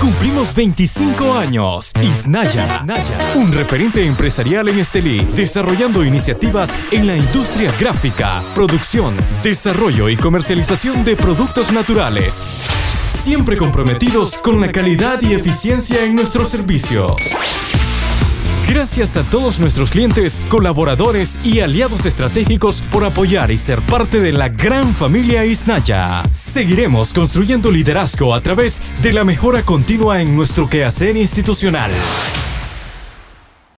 Cumplimos 25 años. Isnaya, un referente empresarial en Estelí, desarrollando iniciativas en la industria gráfica, producción, desarrollo y comercialización de productos naturales. Siempre comprometidos con la calidad y eficiencia en nuestros servicios. Gracias a todos nuestros clientes, colaboradores y aliados estratégicos por apoyar y ser parte de la gran familia Isnaya. Seguiremos construyendo liderazgo a través de la mejora continua en nuestro quehacer institucional.